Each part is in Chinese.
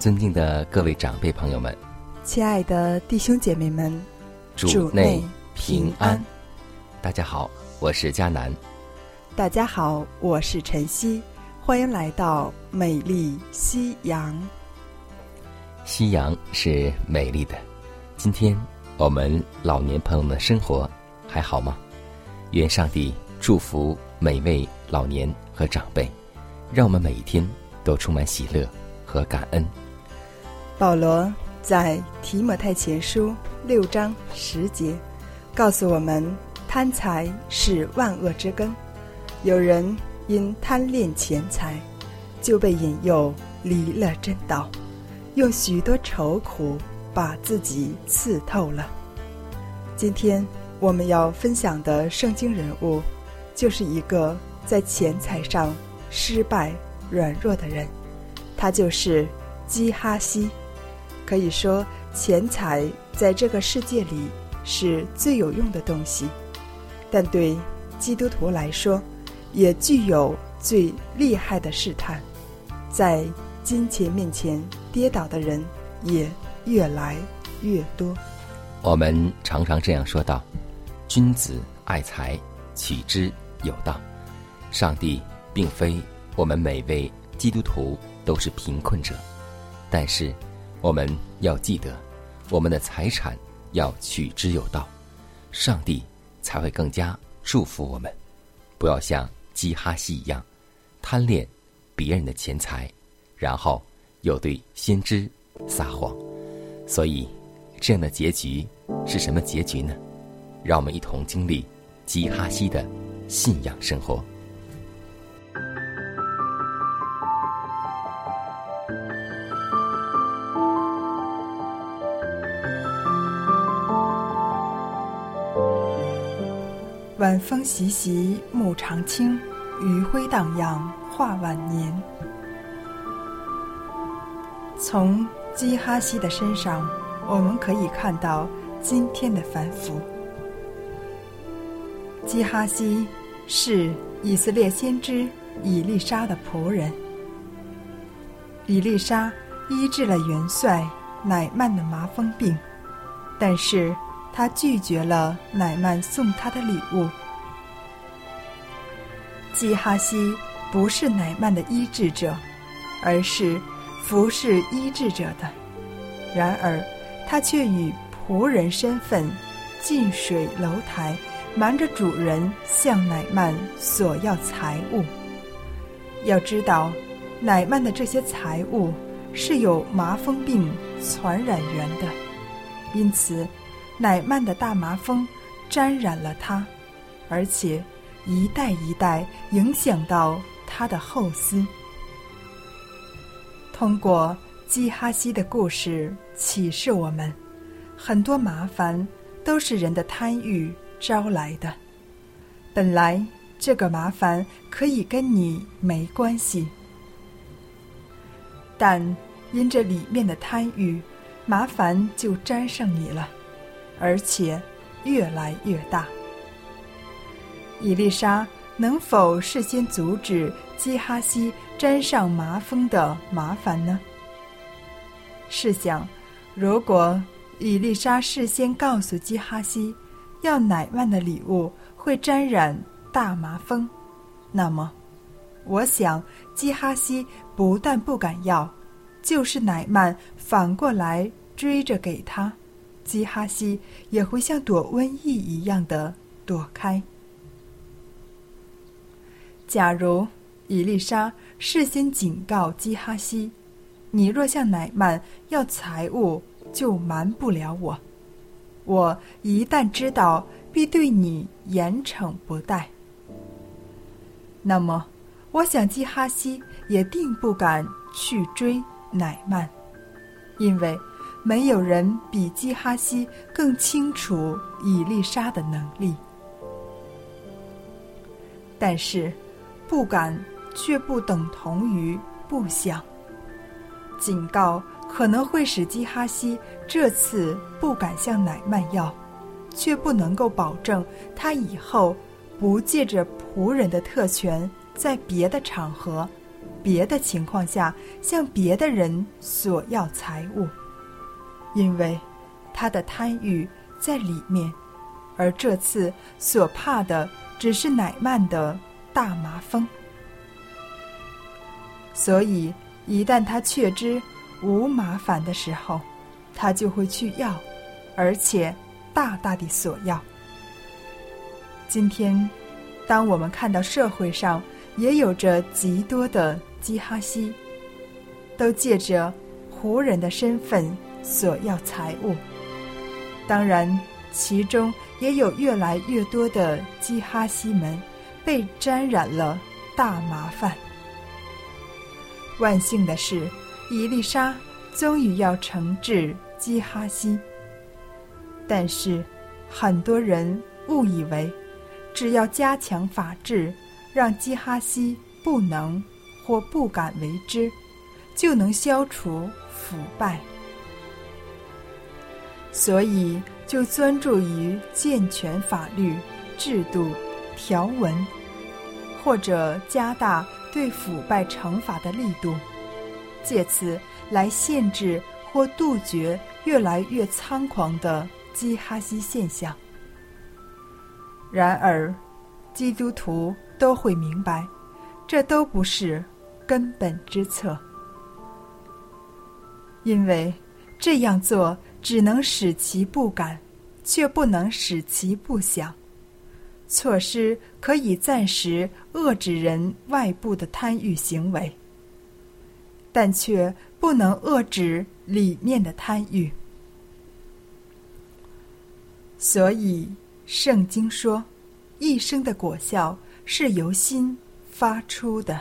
尊敬的各位长辈朋友们，亲爱的弟兄姐妹们，主内平安。大家好，我是佳楠。大家好，我是晨曦。欢迎来到美丽夕阳。夕阳是美丽的。今天我们老年朋友们的生活还好吗？愿上帝祝福每位老年和长辈，让我们每一天都充满喜乐和感恩。保罗在提摩太前书六章十节告诉我们：贪财是万恶之根。有人因贪恋钱财，就被引诱离了真道，用许多愁苦把自己刺透了。今天我们要分享的圣经人物，就是一个在钱财上失败、软弱的人，他就是基哈西。可以说，钱财在这个世界里是最有用的东西，但对基督徒来说，也具有最厉害的试探。在金钱面前跌倒的人也越来越多。我们常常这样说道：“君子爱财，取之有道。”上帝并非我们每位基督徒都是贫困者，但是。我们要记得，我们的财产要取之有道，上帝才会更加祝福我们。不要像基哈西一样贪恋别人的钱财，然后又对先知撒谎。所以，这样的结局是什么结局呢？让我们一同经历基哈西的信仰生活。风习习，木长青；余晖荡漾，画晚年。从基哈西的身上，我们可以看到今天的繁复。基哈西是以色列先知以利沙的仆人，以利沙医治了元帅乃曼的麻风病，但是。他拒绝了乃曼送他的礼物。基哈西不是乃曼的医治者，而是服侍医治者的。然而，他却以仆人身份近水楼台，瞒着主人向乃曼索要财物。要知道，乃曼的这些财物是有麻风病传染源的，因此。乃曼的大麻风沾染了他，而且一代一代影响到他的后嗣。通过基哈西的故事启示我们，很多麻烦都是人的贪欲招来的。本来这个麻烦可以跟你没关系，但因这里面的贪欲，麻烦就沾上你了。而且越来越大。伊丽莎能否事先阻止基哈西沾上麻风的麻烦呢？试想，如果伊丽莎事先告诉基哈西，要乃曼的礼物会沾染大麻风，那么，我想基哈西不但不敢要，就是乃曼反过来追着给他，基哈西也会像躲瘟疫一样的躲开。假如伊丽莎事先警告基哈西：“你若向乃曼要财物，就瞒不了我。我一旦知道，必对你严惩不贷。”那么，我想基哈西也定不敢去追。乃曼，因为没有人比基哈西更清楚伊丽莎的能力。但是，不敢却不等同于不想。警告可能会使基哈西这次不敢向乃曼要，却不能够保证他以后不借着仆人的特权，在别的场合。别的情况下向别的人索要财物，因为他的贪欲在里面，而这次所怕的只是乃曼的大麻风。所以，一旦他确知无麻烦的时候，他就会去要，而且大大的索要。今天，当我们看到社会上也有着极多的。基哈西都借着胡人的身份索要财物，当然，其中也有越来越多的基哈西们被沾染了大麻烦。万幸的是，伊丽莎终于要惩治基哈西，但是很多人误以为，只要加强法治，让基哈西不能。或不敢为之，就能消除腐败，所以就专注于健全法律制度条文，或者加大对腐败惩罚的力度，借此来限制或杜绝越来越猖狂的基哈西现象。然而，基督徒都会明白，这都不是。根本之策，因为这样做只能使其不敢，却不能使其不想。措施可以暂时遏制人外部的贪欲行为，但却不能遏制里面的贪欲。所以，圣经说，一生的果效是由心发出的。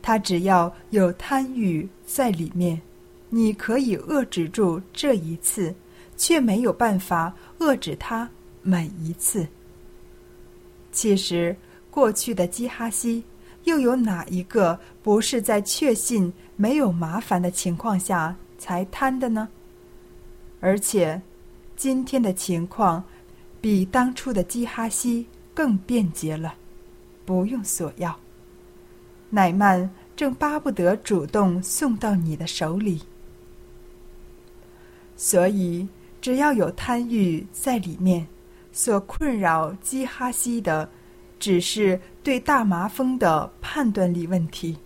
他只要有贪欲在里面，你可以遏制住这一次，却没有办法遏制他每一次。其实，过去的基哈西又有哪一个不是在确信没有麻烦的情况下才贪的呢？而且，今天的情况比当初的基哈西更便捷了，不用索要。乃曼正巴不得主动送到你的手里，所以只要有贪欲在里面，所困扰基哈西的，只是对大麻风的判断力问题，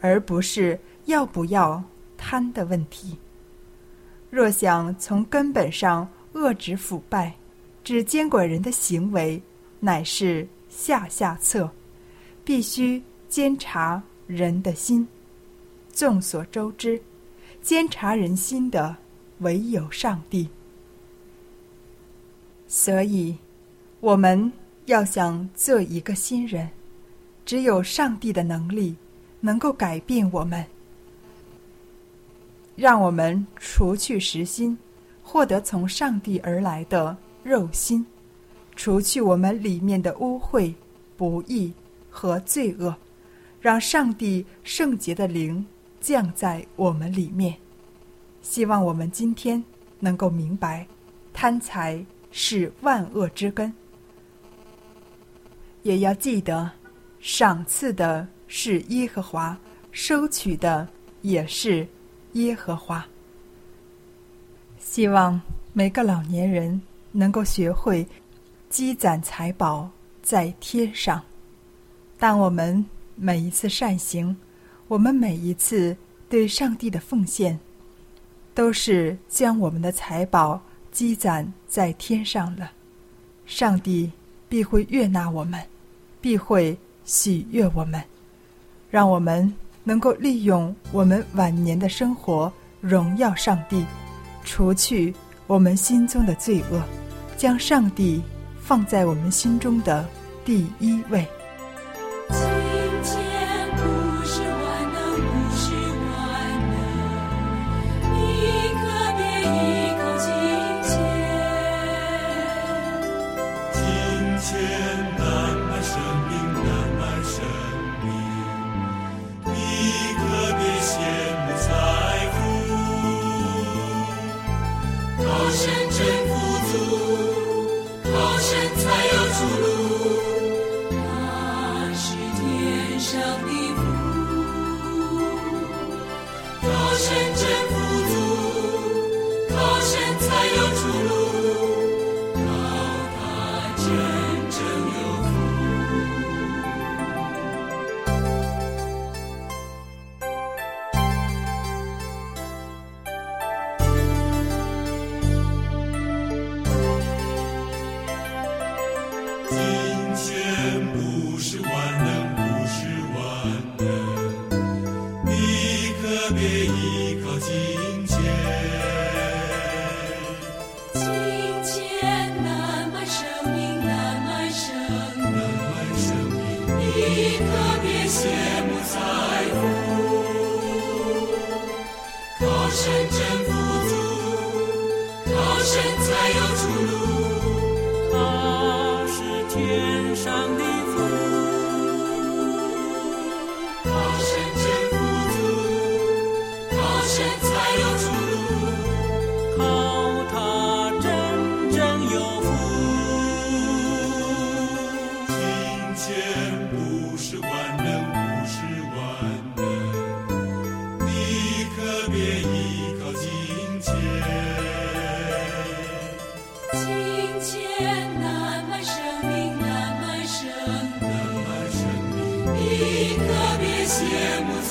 而不是要不要贪的问题。若想从根本上遏制腐败，只监管人的行为，乃是下下策，必须。监察人的心，众所周知，监察人心的唯有上帝。所以，我们要想做一个新人，只有上帝的能力能够改变我们，让我们除去实心，获得从上帝而来的肉心，除去我们里面的污秽、不义和罪恶。让上帝圣洁的灵降在我们里面，希望我们今天能够明白，贪财是万恶之根。也要记得，赏赐的是耶和华，收取的也是耶和华。希望每个老年人能够学会积攒财宝在天上。当我们。每一次善行，我们每一次对上帝的奉献，都是将我们的财宝积攒在天上了。上帝必会悦纳我们，必会喜悦我们，让我们能够利用我们晚年的生活荣耀上帝，除去我们心中的罪恶，将上帝放在我们心中的第一位。别依靠可别依靠金钱。金钱难买生命，难买生命。难买生命，你可别羡慕财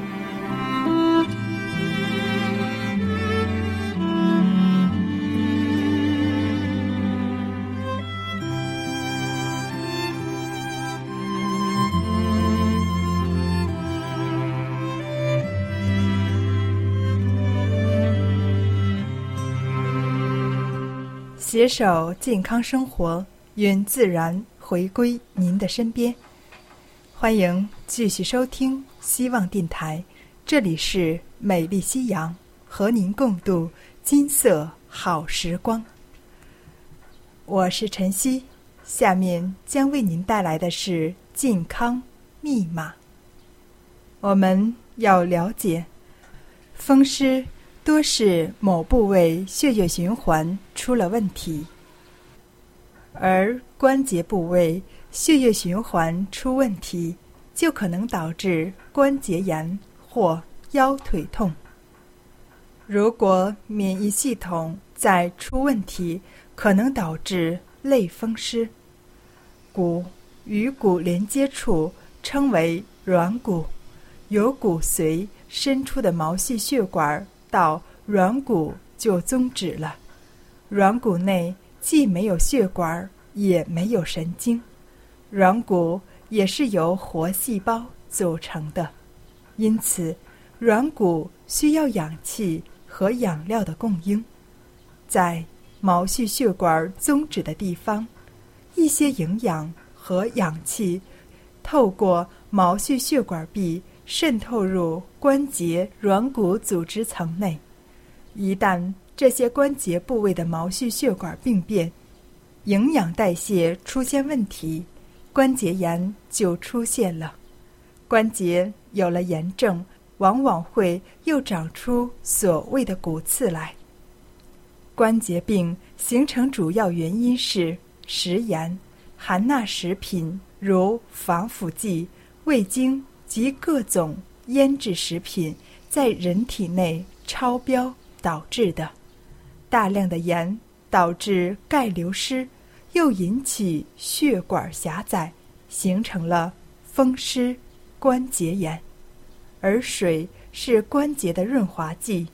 携手健康生活，愿自然回归您的身边。欢迎继续收听希望电台，这里是美丽夕阳，和您共度金色好时光。我是晨曦，下面将为您带来的是健康密码。我们要了解，风湿多是某部位血液循环出了问题，而关节部位血液循环出问题，就可能导致关节炎或腰腿痛。如果免疫系统再出问题，可能导致类风湿。骨与骨连接处称为软骨，由骨髓伸出的毛细血管到软骨就终止了。软骨内既没有血管，也没有神经，软骨也是由活细胞组成的，因此软骨需要氧气和养料的供应。在毛细血管终止的地方，一些营养和氧气透过毛细血管壁渗透入关节软骨组织层内。一旦这些关节部位的毛细血管病变，营养代谢出现问题，关节炎就出现了。关节有了炎症，往往会又长出所谓的骨刺来。关节病形成主要原因是食盐、含钠食品，如防腐剂、味精及各种腌制食品在人体内超标导致的。大量的盐导致钙流失，又引起血管狭窄，形成了风湿关节炎。而水是关节的润滑剂，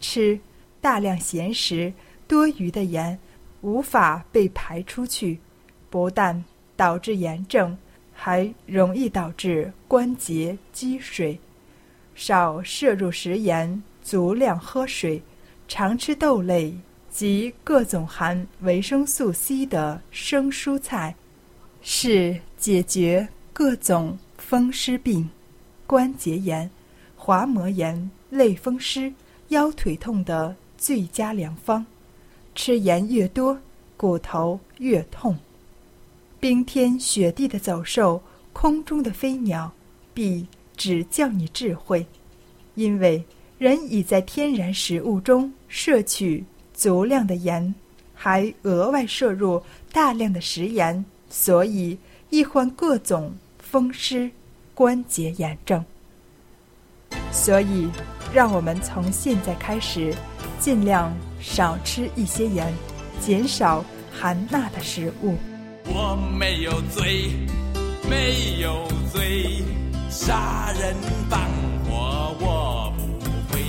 吃大量咸食。多余的盐无法被排出去，不但导致炎症，还容易导致关节积水。少摄入食盐，足量喝水，常吃豆类及各种含维生素 C 的生蔬菜，是解决各种风湿病、关节炎、滑膜炎、类风湿、腰腿痛的最佳良方。吃盐越多，骨头越痛。冰天雪地的走兽，空中的飞鸟，必只教你智慧，因为人已在天然食物中摄取足量的盐，还额外摄入大量的食盐，所以易患各种风湿、关节炎症。所以，让我们从现在开始，尽量。少吃一些盐，减少含钠的食物。我没有罪，没有罪，杀人放火我不会，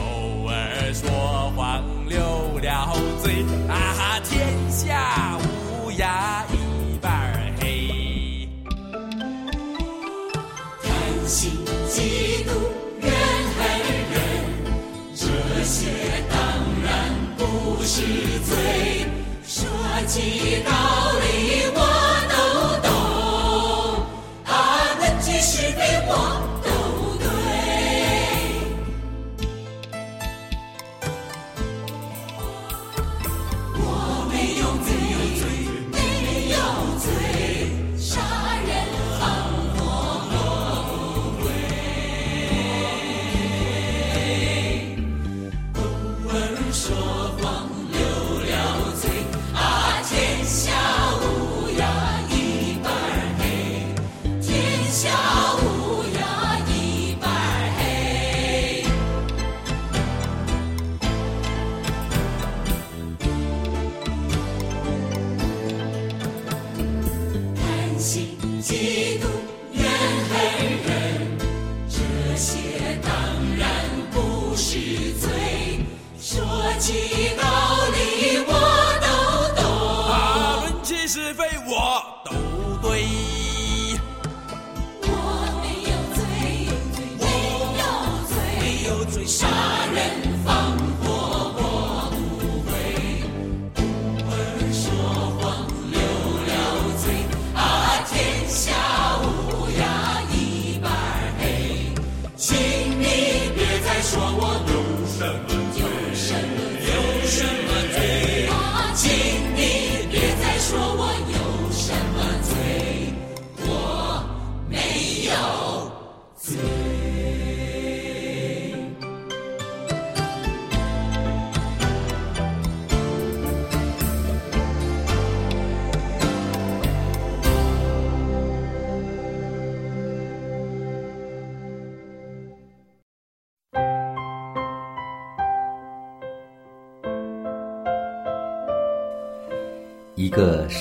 偶尔说谎流了嘴，啊，天下乌鸦一般黑。贪心嫉妒怨恨人，这些当然不是罪。说起道说我有什么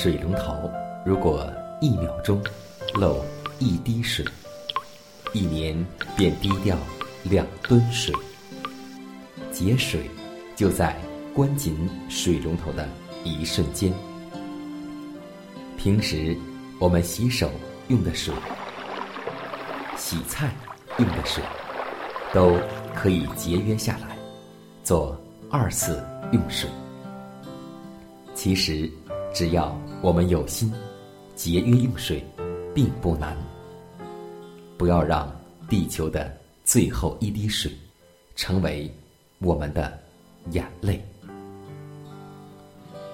水龙头，如果一秒钟漏一滴水，一年便滴掉两吨水。节水就在关紧水龙头的一瞬间。平时我们洗手用的水、洗菜用的水，都可以节约下来，做二次用水。其实，只要我们有心，节约用水，并不难。不要让地球的最后一滴水，成为我们的眼泪。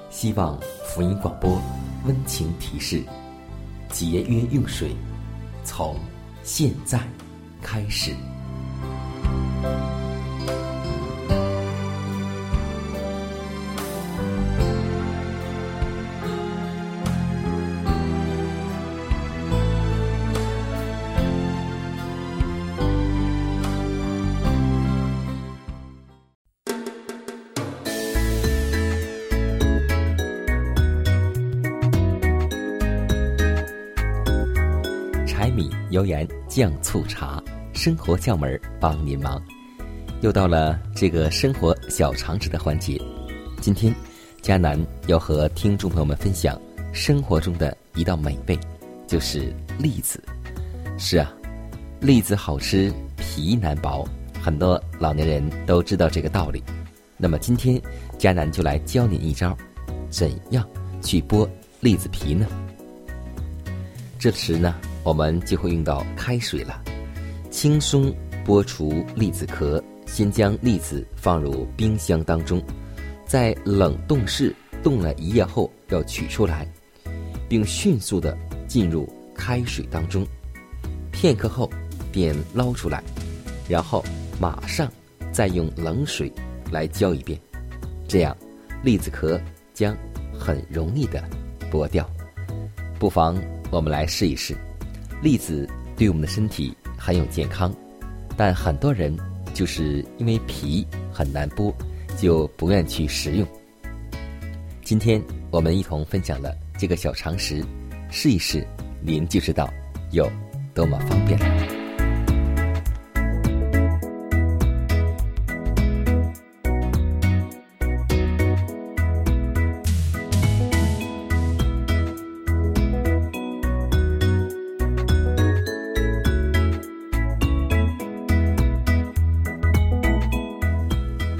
希望福音广播温情提示：节约用水，从现在开始。油盐酱醋茶，生活窍门儿帮您忙。又到了这个生活小常识的环节，今天迦南要和听众朋友们分享生活中的一道美味，就是栗子。是啊，栗子好吃，皮难薄，很多老年人都知道这个道理。那么今天迦南就来教您一招，怎样去剥栗子皮呢？这时呢，我们就会用到开水了。轻松剥除栗子壳，先将栗子放入冰箱当中，在冷冻室冻了一夜后要取出来，并迅速的进入开水当中，片刻后便捞出来，然后马上再用冷水来浇一遍，这样栗子壳将很容易的剥掉。不妨我们来试一试，栗子对我们的身体很有健康，但很多人就是因为皮很难剥，就不愿去食用。今天我们一同分享了这个小常识，试一试，您就知道有多么方便了。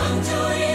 成这样。